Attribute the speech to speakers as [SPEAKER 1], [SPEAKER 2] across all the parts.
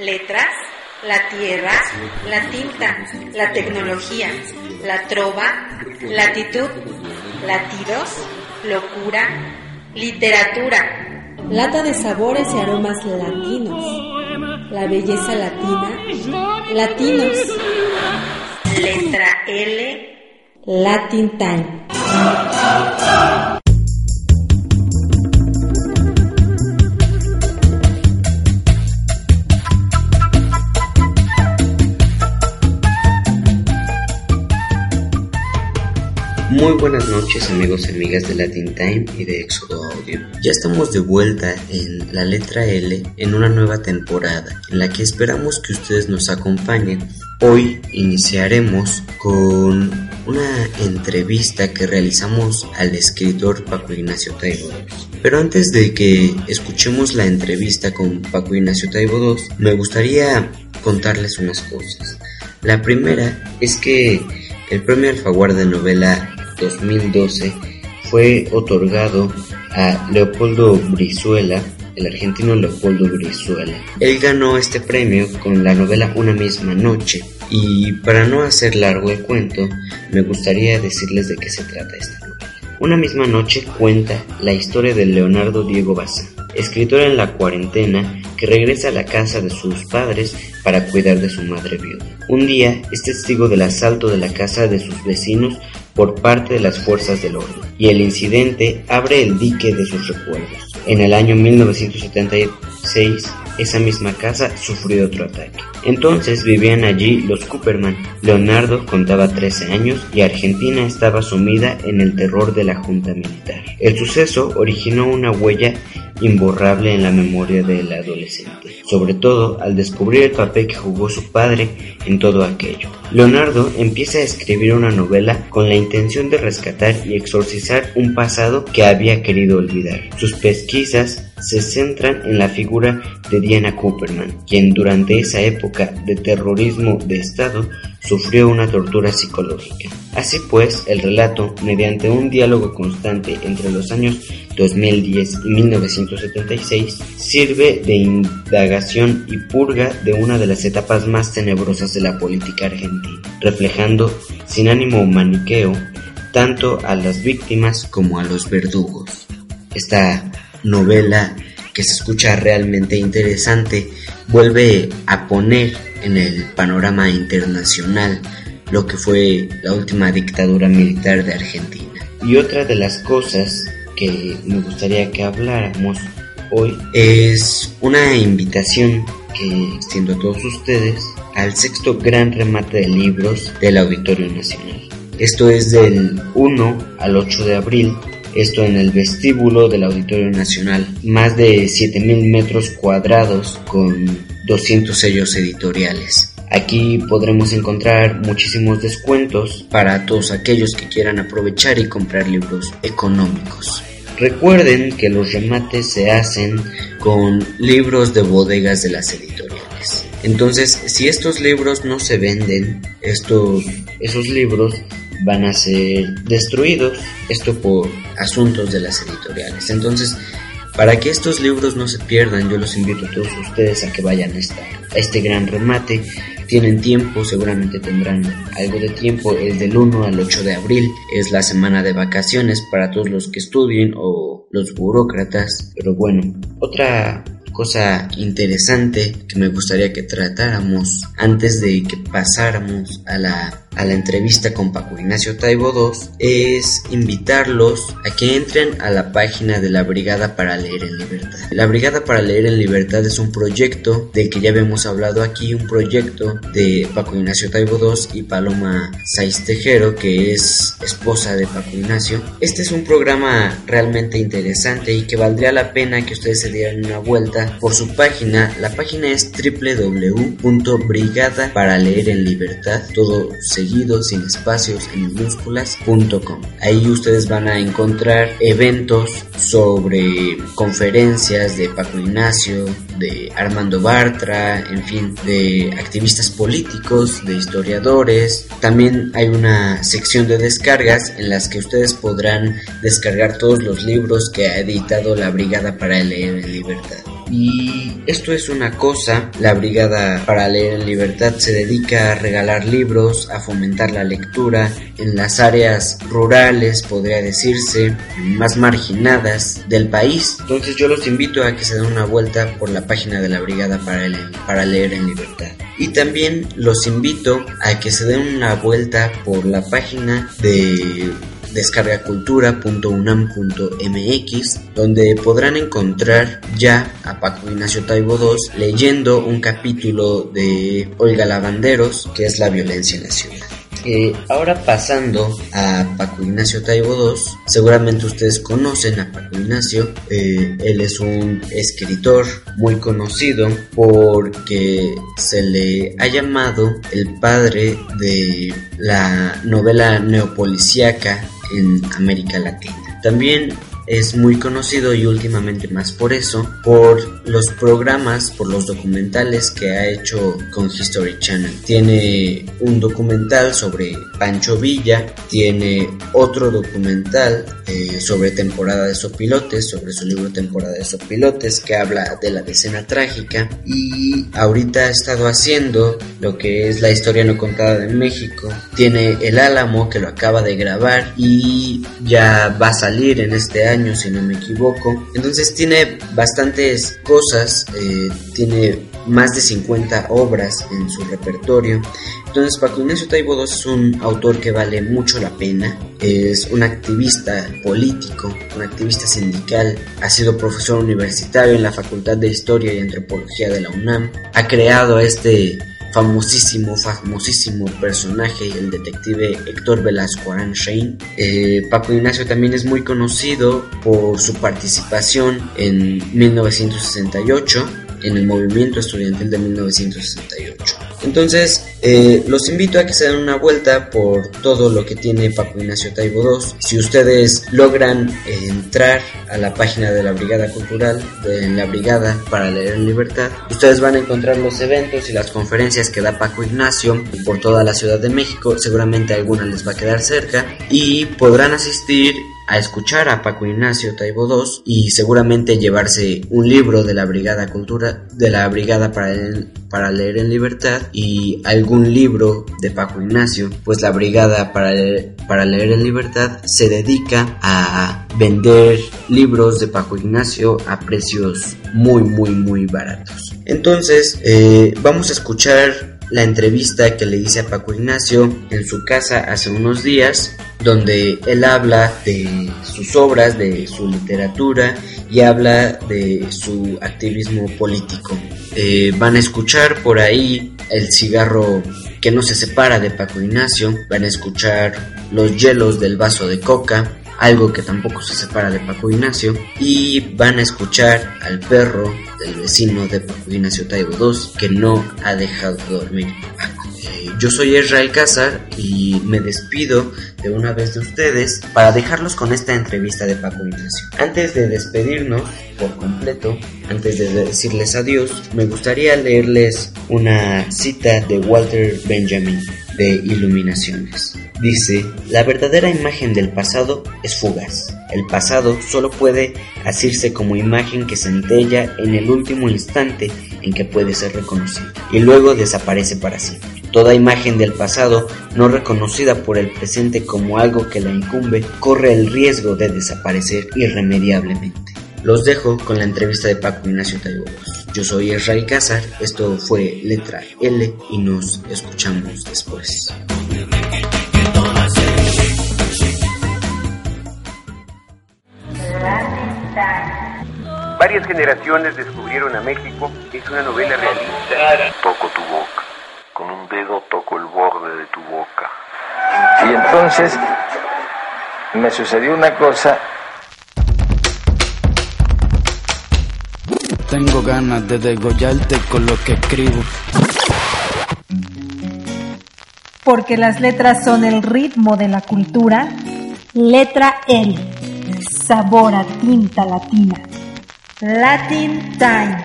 [SPEAKER 1] Letras, la tierra, la tinta, la tecnología, la trova, latitud, latidos, locura, literatura.
[SPEAKER 2] Lata de sabores y aromas latinos. La belleza latina. Latinos.
[SPEAKER 1] Letra L.
[SPEAKER 2] Latin Time.
[SPEAKER 3] Muy buenas noches amigos y amigas de Latin Time y de Éxodo Audio. Ya estamos de vuelta en la letra L en una nueva temporada en la que esperamos que ustedes nos acompañen. Hoy iniciaremos con una entrevista que realizamos al escritor Paco Ignacio Taibo II. Pero antes de que escuchemos la entrevista con Paco Ignacio Taibo II, me gustaría contarles unas cosas. La primera es que el premio Alfaguara de novela 2012 fue otorgado a Leopoldo Brizuela, el argentino Leopoldo Brizuela. Él ganó este premio con la novela Una misma noche. Y para no hacer largo el cuento, me gustaría decirles de qué se trata esta novela. Una misma noche cuenta la historia de Leonardo Diego Bazán, escritor en la cuarentena que regresa a la casa de sus padres para cuidar de su madre viuda. Un día es testigo del asalto de la casa de sus vecinos por parte de las fuerzas del orden, y el incidente abre el dique de sus recuerdos. En el año 1976, esa misma casa sufrió otro ataque. Entonces vivían allí los Cooperman. Leonardo contaba 13 años y Argentina estaba sumida en el terror de la junta militar. El suceso originó una huella imborrable en la memoria del adolescente, sobre todo al descubrir el papel que jugó su padre en todo aquello. Leonardo empieza a escribir una novela con la intención de rescatar y exorcizar un pasado que había querido olvidar. Sus pesquisas se centran en la figura de Diana Cooperman, quien durante esa época de terrorismo de Estado sufrió una tortura psicológica. Así pues, el relato, mediante un diálogo constante entre los años 2010 y 1976, sirve de indagación y purga de una de las etapas más tenebrosas de la política argentina, reflejando, sin ánimo maniqueo, tanto a las víctimas como a los verdugos. Esta novela que se escucha realmente interesante vuelve a poner en el panorama internacional lo que fue la última dictadura militar de Argentina. Y otra de las cosas que me gustaría que habláramos hoy es una invitación que extiendo a todos ustedes al sexto gran remate de libros del Auditorio Nacional. Esto es del 1 al 8 de abril esto en el vestíbulo del Auditorio Nacional, más de 7.000 metros cuadrados con 200 sellos editoriales. Aquí podremos encontrar muchísimos descuentos para todos aquellos que quieran aprovechar y comprar libros económicos. Recuerden que los remates se hacen con libros de bodegas de las editoriales. Entonces, si estos libros no se venden, estos, esos libros van a ser destruidos, esto por asuntos de las editoriales. Entonces, para que estos libros no se pierdan, yo los invito a todos ustedes a que vayan a, a este gran remate. Tienen tiempo, seguramente tendrán algo de tiempo. El del 1 al 8 de abril es la semana de vacaciones para todos los que estudien o los burócratas. Pero bueno, otra cosa interesante que me gustaría que tratáramos antes de que pasáramos a la, a la entrevista con Paco Ignacio Taibo II es invitarlos a que entren a la página de la Brigada para Leer en Libertad. La Brigada para Leer en Libertad es un proyecto del que ya habíamos hablado aquí, un proyecto de Paco Ignacio Taibo II y Paloma Saiz Tejero, que es esposa de Paco Ignacio. Este es un programa realmente interesante y que valdría la pena que ustedes se dieran una vuelta por su página. La página es www.brigada para leer en libertad, todo seguido, sin espacios, en minúsculas.com. Ahí ustedes van a encontrar eventos sobre conferencias de Paco Ignacio, de Armando Bartra, en fin, de activistas políticos, de historiadores. También hay una sección de descargas en las que ustedes podrán descargar todos los libros que ha editado la Brigada para leer en libertad. Y esto es una cosa, la Brigada para Leer en Libertad se dedica a regalar libros, a fomentar la lectura en las áreas rurales, podría decirse, más marginadas del país. Entonces yo los invito a que se den una vuelta por la página de la Brigada para, Leer en Libertad. Y también los invito a que se den una vuelta por la página de descargacultura.unam.mx donde podrán encontrar ya a Paco Ignacio Taibo II leyendo un capítulo de Olga Lavanderos que es la violencia en la ciudad. Ahora pasando a Paco Ignacio Taibo II, seguramente ustedes conocen a Paco Ignacio, eh, él es un escritor muy conocido porque se le ha llamado el padre de la novela neopolicíaca en América Latina. También es muy conocido y últimamente más por eso, por los programas, por los documentales que ha hecho con History Channel. Tiene un documental sobre Pancho Villa, tiene otro documental eh, sobre temporada de sopilotes, sobre su libro Temporada de sopilotes, que habla de la decena trágica y ahorita ha estado haciendo lo que es la historia no contada de México. Tiene El Álamo que lo acaba de grabar y ya va a salir en este año si no me equivoco. Entonces tiene bastantes cosas, eh, tiene más de 50 obras en su repertorio. Entonces Paco Ignacio Taibo es un autor que vale mucho la pena, es un activista político, un activista sindical, ha sido profesor universitario en la Facultad de Historia y Antropología de la UNAM, ha creado este famosísimo, famosísimo personaje, el detective Héctor Velasco Aranchain. Eh, Paco Ignacio también es muy conocido por su participación en 1968 en el movimiento estudiantil de 1968. Entonces, eh, los invito a que se den una vuelta por todo lo que tiene Paco Ignacio Taibo II. Si ustedes logran eh, entrar a la página de la Brigada Cultural, de la Brigada para Leer en Libertad, ustedes van a encontrar los eventos y las conferencias que da Paco Ignacio por toda la Ciudad de México. Seguramente alguna les va a quedar cerca y podrán asistir a escuchar a Paco Ignacio Taibo II y seguramente llevarse un libro de la Brigada Cultura, de la Brigada para, para leer en libertad y algún libro de Paco Ignacio, pues la Brigada para para leer en libertad se dedica a vender libros de Paco Ignacio a precios muy muy muy baratos. Entonces eh, vamos a escuchar la entrevista que le hice a Paco Ignacio en su casa hace unos días donde él habla de sus obras, de su literatura y habla de su activismo político. Eh, van a escuchar por ahí el cigarro que no se separa de Paco Ignacio, van a escuchar los hielos del vaso de coca, algo que tampoco se separa de Paco Ignacio, y van a escuchar al perro del vecino de Ignacio Taibo II que no ha dejado dormir yo soy Israel Cázar y me despido de una vez de ustedes para dejarlos con esta entrevista de Paco Ignacio. Antes de despedirnos por completo, antes de decirles adiós, me gustaría leerles una cita de Walter Benjamin de Iluminaciones. Dice, la verdadera imagen del pasado es fugaz. El pasado solo puede asirse como imagen que centella en el último instante en que puede ser reconocido y luego desaparece para siempre. Toda imagen del pasado no reconocida por el presente como algo que la incumbe corre el riesgo de desaparecer irremediablemente. Los dejo con la entrevista de Paco Ignacio Tayobos. Yo soy Israel Cázar, esto fue Letra L y nos escuchamos después.
[SPEAKER 4] Varias generaciones descubrieron a México, es una novela realista.
[SPEAKER 5] Toco tu boca con un dedo toco el borde de tu boca. Y entonces me sucedió una cosa.
[SPEAKER 6] Tengo ganas de degollarte con lo que escribo.
[SPEAKER 7] Porque las letras son el ritmo de la cultura. Letra L. Sabor a tinta latina. Latin Time.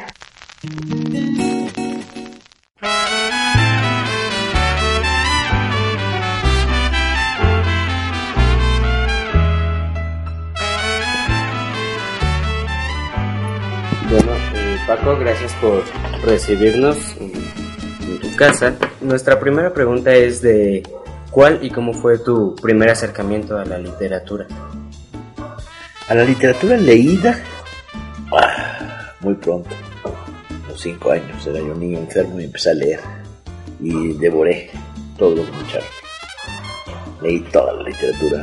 [SPEAKER 3] Bueno, eh, Paco gracias por recibirnos en tu casa. Nuestra primera pregunta es de ¿cuál y cómo fue tu primer acercamiento a la literatura?
[SPEAKER 8] A la literatura leída, pronto, a los cinco años, era yo un niño enfermo y empecé a leer y devoré todos los muchachos. Leí toda la literatura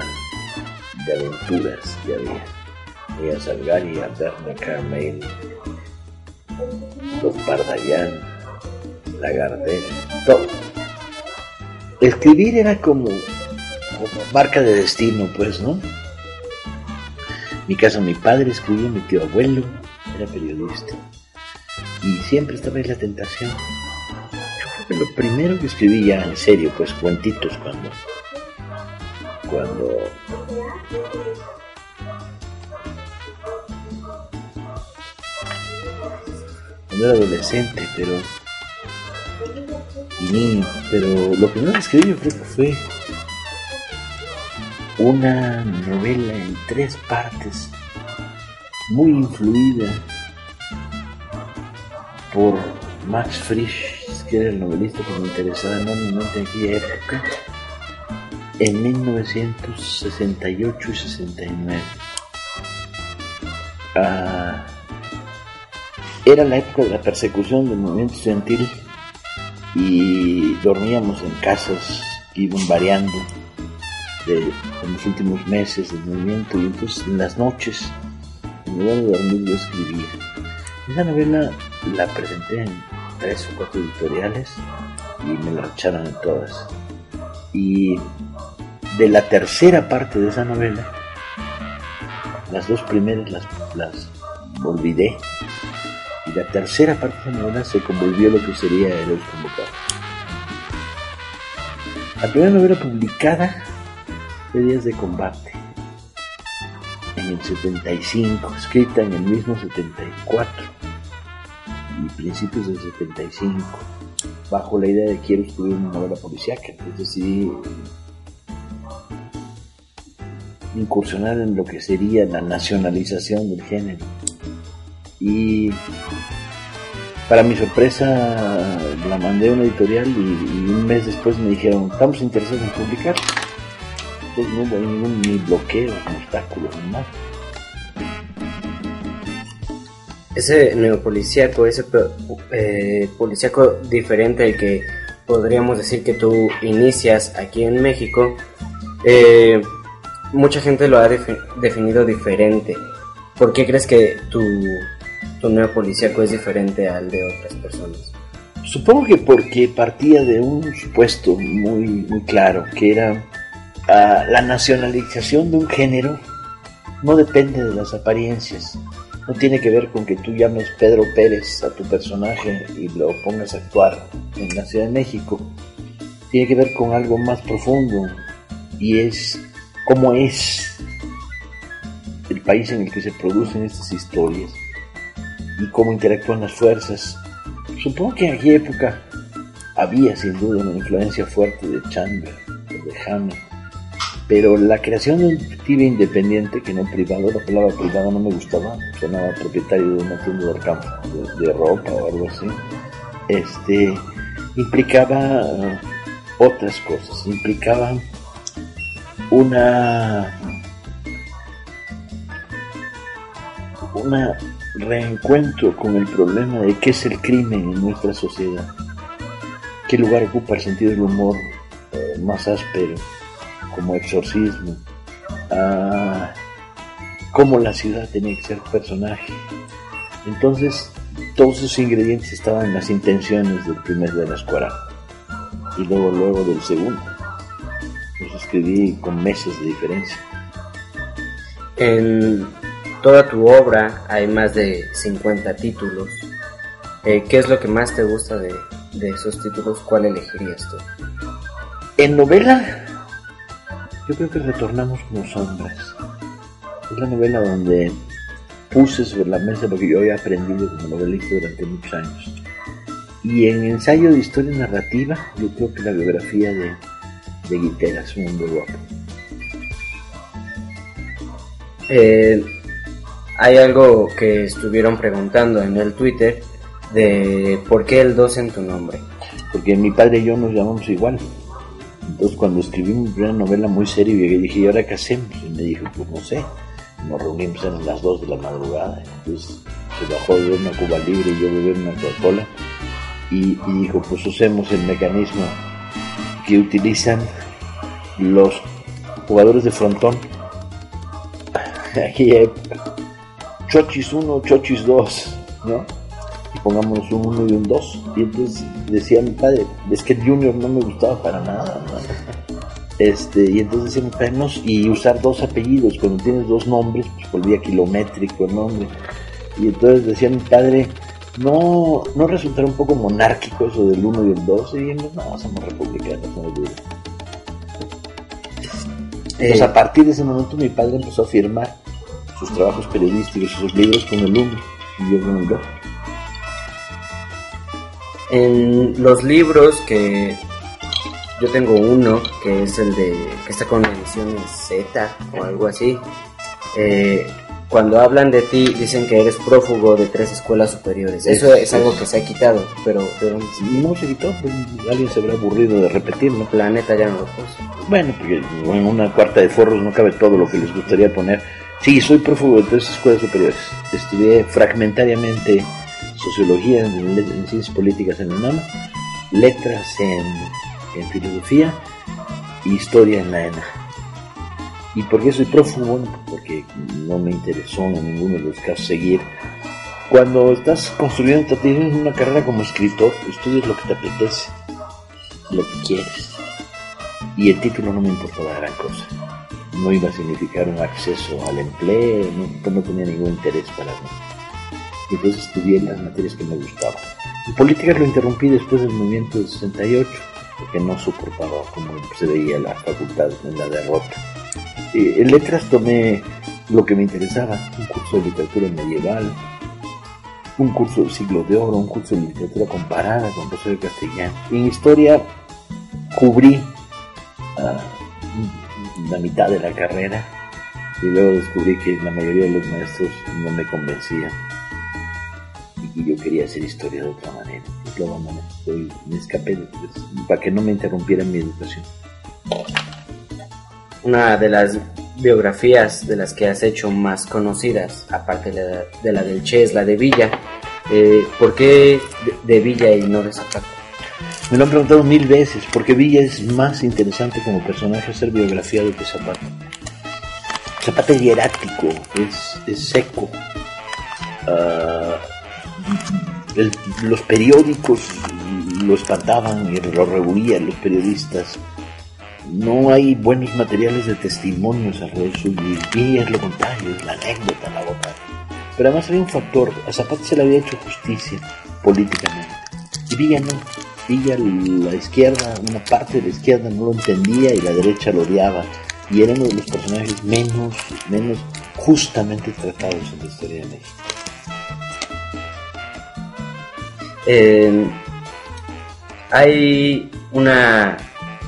[SPEAKER 8] de aventuras que había. Leí a Salgari, a Berna Carmel, los Bardallán, Lagardère, todo. Escribir era como, marca de destino, pues, ¿no? Mi caso, mi padre escribía, mi tío abuelo era periodista. Y siempre estaba ahí la tentación. Lo primero que escribí ya en serio, pues cuentitos cuando. Cuando. Cuando era adolescente, pero. Y niño, pero lo primero que escribí yo creo fue una novela en tres partes, muy influida por Max Frisch, que era el novelista que me interesaba enormemente en aquella época, en 1968 y 69. Ah, era la época de la persecución del movimiento estudiantil y dormíamos en casas que iban variando en los últimos meses del movimiento y entonces en las noches, de dormir, yo escribía. Esa novela la presenté en tres o cuatro editoriales y me la echaron en todas. Y de la tercera parte de esa novela, las dos primeras las, las olvidé y la tercera parte de la novela se convolvió lo que sería el convocado. La primera novela publicada Días de Combate, en el 75, escrita en el mismo 74 y principios del 75, bajo la idea de quiero escribir una novela policíaca. Entonces decidí incursionar en lo que sería la nacionalización del género. Y para mi sorpresa la mandé a una editorial y, y un mes después me dijeron, estamos interesados en publicar pues no hubo ningún ni bloqueo, ni obstáculo, ni nada.
[SPEAKER 3] Ese neopolicíaco, ese eh, policíaco diferente al que podríamos decir que tú inicias aquí en México, eh, mucha gente lo ha definido diferente. ¿Por qué crees que tu, tu neopolicíaco es diferente al de otras personas?
[SPEAKER 8] Supongo que porque partía de un supuesto muy, muy claro, que era Ah, la nacionalización de un género no depende de las apariencias. No tiene que ver con que tú llames Pedro Pérez a tu personaje y lo pongas a actuar en la Ciudad de México. Tiene que ver con algo más profundo y es cómo es el país en el que se producen estas historias y cómo interactúan las fuerzas. Supongo que en aquella época había sin duda una influencia fuerte de Chandler, de Hammer pero la creación de un detective independiente, que no privado, la palabra privado no me gustaba, sonaba propietario de una tienda de, campo, de, ropa o algo así, este, implicaba otras cosas, implicaba una, una reencuentro con el problema de qué es el crimen en nuestra sociedad, qué lugar ocupa el sentido del humor uh, más áspero, como exorcismo, a cómo la ciudad tenía que ser personaje. Entonces, todos esos ingredientes estaban en las intenciones del primer de la escuela y luego, luego del segundo. Los escribí con meses de diferencia.
[SPEAKER 3] En toda tu obra hay más de 50 títulos. Eh, ¿Qué es lo que más te gusta de, de esos títulos? ¿Cuál elegirías tú?
[SPEAKER 8] En novela yo creo que retornamos como sombras. Es la novela donde puse sobre la mesa lo que yo había aprendido como novelista durante muchos años. Y en ensayo de historia narrativa, yo creo que la biografía de, de Guitera es un hombre guapo.
[SPEAKER 3] Eh, hay algo que estuvieron preguntando en el Twitter de por qué el 2 en tu nombre.
[SPEAKER 8] Porque mi padre y yo nos llamamos igual. Entonces cuando escribí mi primera novela muy seria, y dije, ¿y ahora qué hacemos? Y me dijo, pues no sé. Nos reunimos en las 2 de la madrugada. Entonces se bajó de una Cuba Libre y yo beber una Coca-Cola. Y, y dijo, pues usemos el mecanismo que utilizan los jugadores de frontón. Aquí hay Chochis 1, Chochis 2, ¿no? Pongámonos un 1 y un 2. Y entonces decía mi padre, es que el Junior no me gustaba para nada. ¿no? Este, y entonces decía mi padre, no, y usar dos apellidos, cuando tienes dos nombres, pues volvía kilométrico el nombre. Y entonces decía mi padre, no, no resultará un poco monárquico eso del 1 y el 2. Y dijimos, no, somos republicanos, no hay duda. Entonces,
[SPEAKER 3] Eh,
[SPEAKER 8] a partir de ese momento, mi padre empezó a firmar sus trabajos periodísticos, sus libros con el 1 y yo con el 2.
[SPEAKER 3] En los libros que yo tengo uno que es el de que está con edición Z o algo así. eh, cuando hablan de ti dicen que eres prófugo de tres escuelas superiores. Eso es algo que se ha quitado, pero, pero
[SPEAKER 8] no se quitó, pues, alguien se habrá aburrido de repetirlo.
[SPEAKER 3] Planeta ya no lo puso.
[SPEAKER 8] Bueno, porque en una cuarta de forros no cabe todo lo que les gustaría poner. Sí, soy prófugo de tres escuelas superiores. Estudié fragmentariamente sociología en, ciencias políticas en la UNAM, letras en, filosofía y historia en la ENA. ¿Y por qué soy prófugo? Porque no me interesó en ninguno de los casos seguir. Cuando estás construyendo, tienes una carrera como escritor, estudias lo que te apetece, lo que quieres y el título no me importaba gran cosa. No iba a significar un acceso al empleo, no, no tenía ningún interés para mí. Entonces estudié las materias que me gustaban. En políticas lo interrumpí después del movimiento del 68, porque no soportaba cómo se veía la facultad en la derrota. Eh, en letras tomé lo que me interesaba, un curso de literatura medieval, un curso del siglo de oro, un curso de literatura comparada con Rosario Castellano. Y en historia cubrí ah, la mitad de la carrera y luego descubrí que la mayoría de los maestros no me convencían y yo quería hacer historia de otra manera. Y lo abandoné. Me escapé de- de- para que no me interrumpieran mi educación.
[SPEAKER 3] Una de las biografías de las que has hecho más conocidas, aparte de la, de la del Che, es la de Villa. Eh, ¿Por qué de, de Villa y no de Zapata?
[SPEAKER 8] Me lo han preguntado mil veces, porque Villa es más interesante como personaje hacer biografía do que Zapata. Zapata es hierático, es, es seco. Ah, los periódicos lo espantaban y lo rehuían los periodistas. No hay buenos materiales de testimonios alrededor suyo. Y es lo contrario, es la anécdota, la boca. Pero además había un factor, a Zapata se le había hecho justicia políticamente. Y Villa no. Villa, la izquierda, una parte de la izquierda no lo entendía y la derecha lo odiaba. Y era uno de los personajes menos, menos justamente tratados en la historia de México.
[SPEAKER 3] Eh, hay una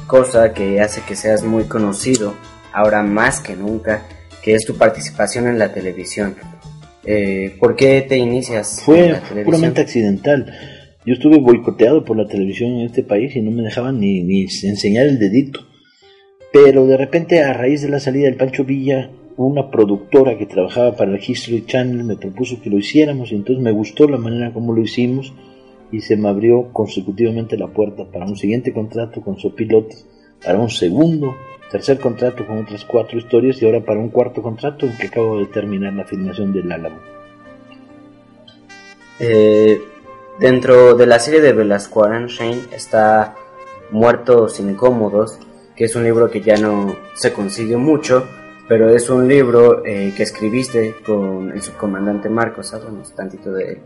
[SPEAKER 3] cosa que hace que seas muy conocido, ahora más que nunca, que es tu participación en la televisión. Eh, ¿Por qué te inicias en
[SPEAKER 8] Fue
[SPEAKER 3] la televisión?
[SPEAKER 8] puramente accidental. Yo estuve boicoteado por la televisión en este país y no me dejaban ni, ni enseñar el dedito. Pero de repente, a raíz de la salida del Pancho Villa, una productora que trabajaba para el History Channel me propuso que lo hiciéramos y entonces me gustó la manera como lo hicimos y se me abrió consecutivamente la puerta para un siguiente contrato con Sopilotes, para un segundo, tercer contrato con otras cuatro historias y ahora para un cuarto contrato en que acabo de terminar la filmación del Álamo.
[SPEAKER 3] Eh, dentro de la serie de Velasco Shane está Muertos Incómodos, que es un libro que ya no se consigue mucho, pero es un libro eh, que escribiste con el subcomandante Marcos. Háblanos tantito de.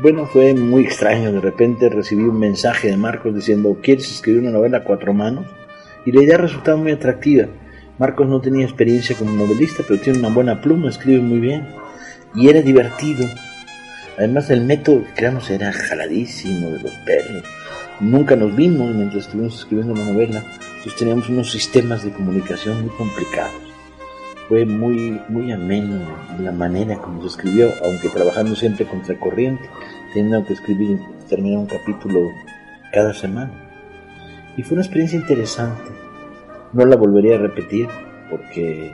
[SPEAKER 8] Bueno, fue muy extraño. De repente recibí un mensaje de Marcos diciendo, ¿quieres escribir una novela a cuatro manos? Y la idea resultaba muy atractiva. Marcos no tenía experiencia como novelista, pero tiene una buena pluma, escribe muy bien. Y era divertido. Además, el método creamos era jaladísimo de los pelos. Nunca nos vimos mientras estuvimos escribiendo la novela. Entonces teníamos unos sistemas de comunicación muy complicados. Fue muy, muy ameno la manera como se escribió, aunque trabajando siempre contracorriente. teniendo que escribir, terminar un capítulo cada semana. Y fue una experiencia interesante. No la volvería a repetir porque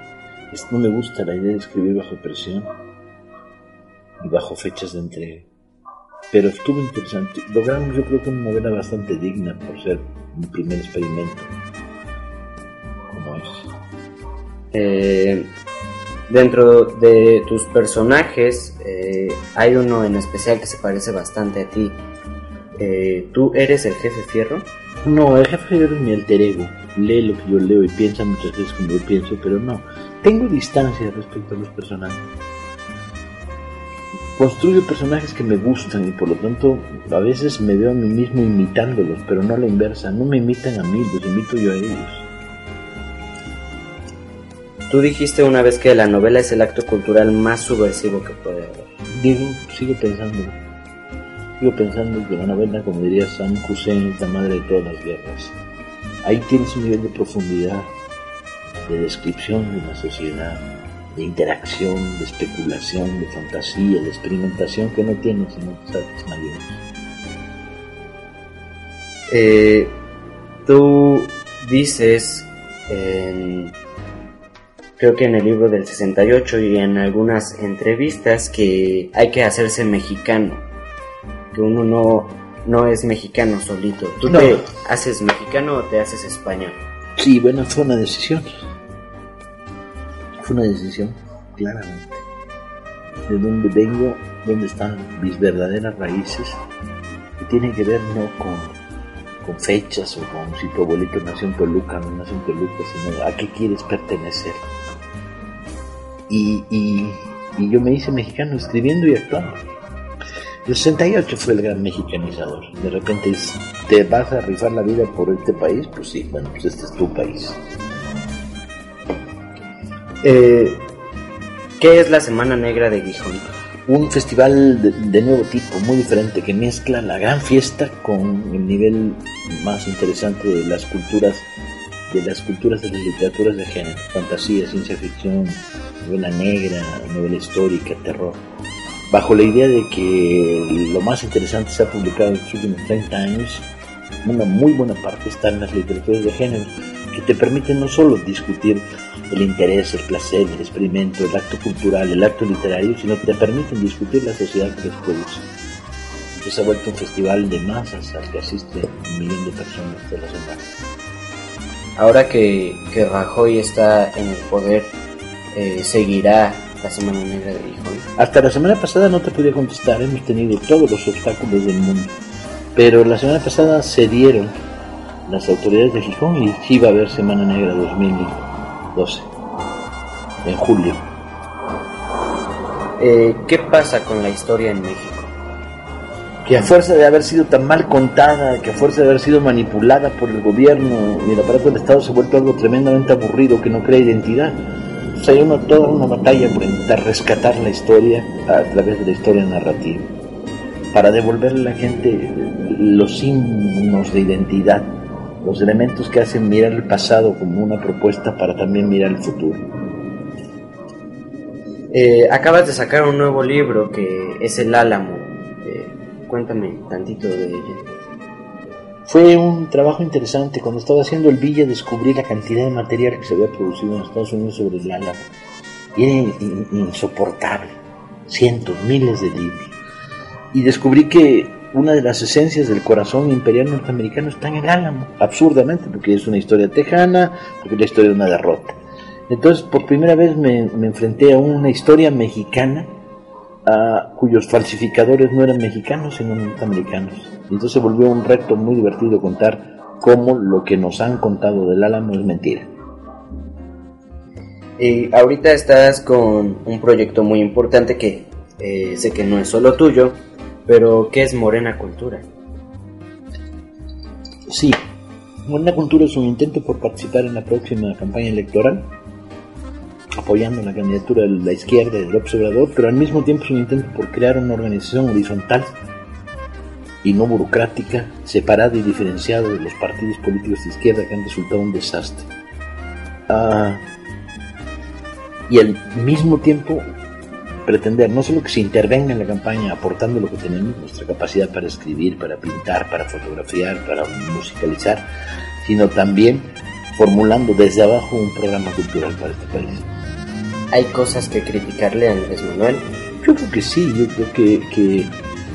[SPEAKER 8] no me gusta la idea de escribir bajo presión y bajo fechas de entrega. Pero estuvo interesante. Logramos yo creo que una novela bastante digna por ser un primer experimento como es.
[SPEAKER 3] Eh, dentro de tus personajes eh, hay uno en especial que se parece bastante a ti. Eh, ¿Tú eres el jefe fierro?
[SPEAKER 8] No, el jefe fierro es mi alter ego. Lee lo que yo leo y piensa muchas veces como yo pienso, pero no. Tengo distancia respecto a los personajes. Construyo personajes que me gustan y por lo tanto a veces me veo a mí mismo imitándolos, pero no a la inversa. No me imitan a mí, los imito yo a ellos.
[SPEAKER 3] Tú dijiste una vez que la novela es el acto cultural más subversivo que puede haber.
[SPEAKER 8] Digo, sigo pensando. Sigo pensando que la novela, como diría Sam Hussein, es la madre de todas las guerras. Ahí tienes un nivel de profundidad, de descripción de una sociedad, de interacción, de especulación, de fantasía, de experimentación que no tienes en otras artes mayores.
[SPEAKER 3] Eh, tú dices en creo que en el libro del 68 y en algunas entrevistas que hay que hacerse mexicano, que uno no, no es mexicano solito. ¿Tú te haces mexicano o te haces español?
[SPEAKER 8] Sí, bueno, fue una decisión. Fue una decisión, claramente. De dónde vengo, dónde están mis verdaderas raíces, que tienen que ver no con, con fechas o con si tu abuelito nació en Toluca, no nació en Toluca, sino a qué quieres pertenecer. Y, y, yo me hice mexicano escribiendo y actuando. El 68 fue el gran mexicanizador. De repente te vas a rifar la vida por este país, pues sí, bueno, pues este es tu país.
[SPEAKER 3] Eh, ¿Qué es la Semana Negra de Gijón?
[SPEAKER 8] Un festival de, de, nuevo tipo, muy diferente, que mezcla la gran fiesta con el nivel más interesante de las culturas, de las culturas de las literaturas de género, fantasía, ciencia ficción, novela negra, novela histórica, terror, bajo la idea de que lo más interesante se ha publicado en los últimos 30 años, una muy buena parte está en las literaturas de género, que te permiten no solo discutir el interés, el placer, el experimento, el acto cultural, el acto literario, sino que te permiten discutir la sociedad que les produce. Entonces ha vuelto un festival de masas al que asiste un millón de personas de la semana.
[SPEAKER 3] Ahora que, que Rajoy está en el poder, eh, seguirá la Semana Negra de Gijón?
[SPEAKER 8] Hasta la semana pasada no te podía contestar, hemos tenido todos los obstáculos del mundo, pero la semana pasada se dieron las autoridades de Gijón y sí va a haber Semana Negra 2012, en julio.
[SPEAKER 3] Eh, ¿Qué pasa con la historia en México?
[SPEAKER 8] que a fuerza de haber sido tan mal contada, que a fuerza de haber sido manipulada por el gobierno y el aparato del Estado se ha vuelto algo tremendamente aburrido que no crea identidad hay una, toda una batalla por intentar rescatar la historia a través de la historia narrativa, para devolverle a la gente los signos de identidad, los elementos que hacen mirar el pasado como una propuesta para también mirar el futuro.
[SPEAKER 3] Eh, acabas de sacar un nuevo libro que es El Álamo. Eh, cuéntame tantito de ello.
[SPEAKER 8] Fue un trabajo interesante. Cuando estaba haciendo el Villa descubrí la cantidad de material que se había producido en Estados Unidos sobre el álamo. Y era insoportable. Cientos, miles de libros. Y descubrí que una de las esencias del corazón imperial norteamericano está en el álamo. Absurdamente, porque es una historia tejana, porque es la historia de una derrota. Entonces, por primera vez me, me enfrenté a una historia mexicana cuyos falsificadores no eran mexicanos, sino norteamericanos. Entonces se volvió un reto muy divertido contar cómo lo que nos han contado del Álamo es mentira.
[SPEAKER 3] Y ahorita estás con un proyecto muy importante que eh, sé que no es solo tuyo, pero ¿qué es Morena Cultura?
[SPEAKER 8] Sí, Morena Cultura es un intento por participar en la próxima campaña electoral apoyando la candidatura de la izquierda del observador, pero al mismo tiempo es un intento por crear una organización horizontal y no burocrática, separada y diferenciada de los partidos políticos de izquierda que han resultado un desastre. Ah, y al mismo tiempo pretender no solo que se intervenga en la campaña aportando lo que tenemos, nuestra capacidad para escribir, para pintar, para fotografiar, para musicalizar, sino también formulando desde abajo un programa cultural para este país.
[SPEAKER 3] ¿Hay cosas que criticarle a Andrés Manuel?
[SPEAKER 8] Yo creo que sí, yo creo que, que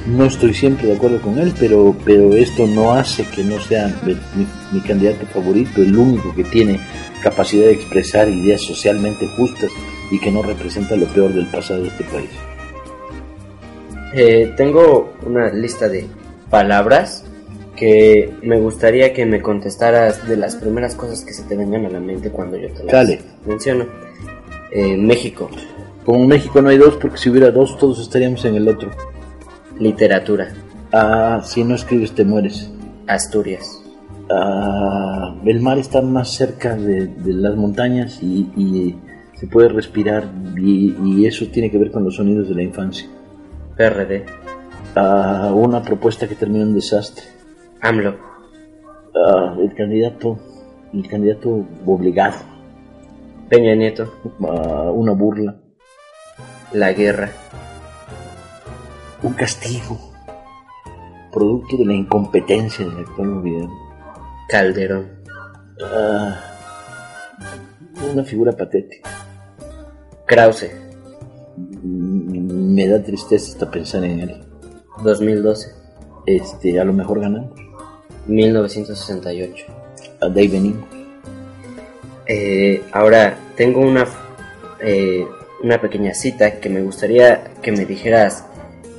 [SPEAKER 8] no estoy siempre de acuerdo con él, pero, pero esto no hace que no sea mi, mi candidato favorito, el único que tiene capacidad de expresar ideas socialmente justas y que no representa lo peor del pasado de este país.
[SPEAKER 3] Eh, tengo una lista de palabras que me gustaría que me contestaras de las primeras cosas que se te vengan a la mente cuando yo te las
[SPEAKER 8] Dale.
[SPEAKER 3] menciono. Eh, México,
[SPEAKER 8] Como en México no hay dos, porque si hubiera dos, todos estaríamos en el otro.
[SPEAKER 3] Literatura,
[SPEAKER 8] Ah, si no escribes te mueres.
[SPEAKER 3] Asturias,
[SPEAKER 8] Ah, el mar está más cerca de, de las montañas y, y se puede respirar y, y eso tiene que ver con los sonidos de la infancia.
[SPEAKER 3] PRD,
[SPEAKER 8] Ah, una propuesta que terminó en desastre.
[SPEAKER 3] AMLO,
[SPEAKER 8] Ah, el candidato, el candidato obligado,
[SPEAKER 3] Peña Nieto,
[SPEAKER 8] Ah, una burla,
[SPEAKER 3] la guerra,
[SPEAKER 8] un castigo, producto de la incompetencia del actual gobierno.
[SPEAKER 3] Calderón,
[SPEAKER 8] Ah, una figura patética.
[SPEAKER 3] Krause,
[SPEAKER 8] Mm, Me da tristeza hasta pensar en él.
[SPEAKER 3] 2012,
[SPEAKER 8] Este, a lo mejor ganamos.
[SPEAKER 3] 1968.
[SPEAKER 8] De ahí venimos.
[SPEAKER 3] Eh, ahora, tengo una, eh, una pequeña cita que me gustaría que me dijeras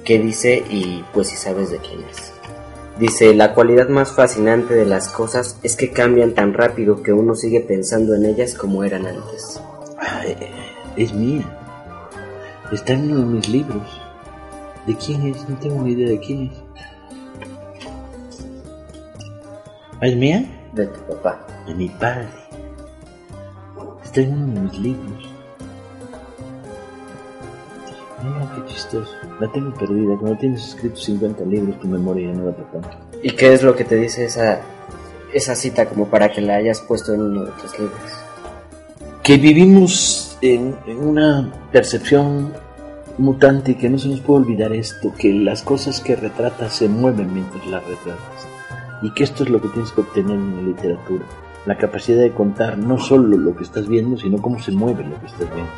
[SPEAKER 3] qué dice y pues si sabes de quién es. Dice, la cualidad más fascinante de las cosas es que cambian tan rápido que uno sigue pensando en ellas como eran antes.
[SPEAKER 8] Ay, es mía. Está en uno de mis libros. ¿De quién es? No tengo ni idea de quién es. ¿Ah, ¿Es mía?
[SPEAKER 3] De tu papá.
[SPEAKER 8] De mi padre. Está en uno de mis libros. Qué chistoso. La tengo perdida. Cuando tienes escritos 50 libros, tu memoria ya no da para tanto.
[SPEAKER 3] ¿Y qué es lo que te dice esa, esa cita como para que la hayas puesto en uno de tus libros?
[SPEAKER 8] que vivimos en, en una percepción mutante y que no se nos puede olvidar esto, que las cosas que retratas se mueven mientras las retratas y que esto es lo que tienes que obtener en la literatura, la capacidad de contar no solo lo que estás viendo, sino cómo se mueve lo que estás viendo.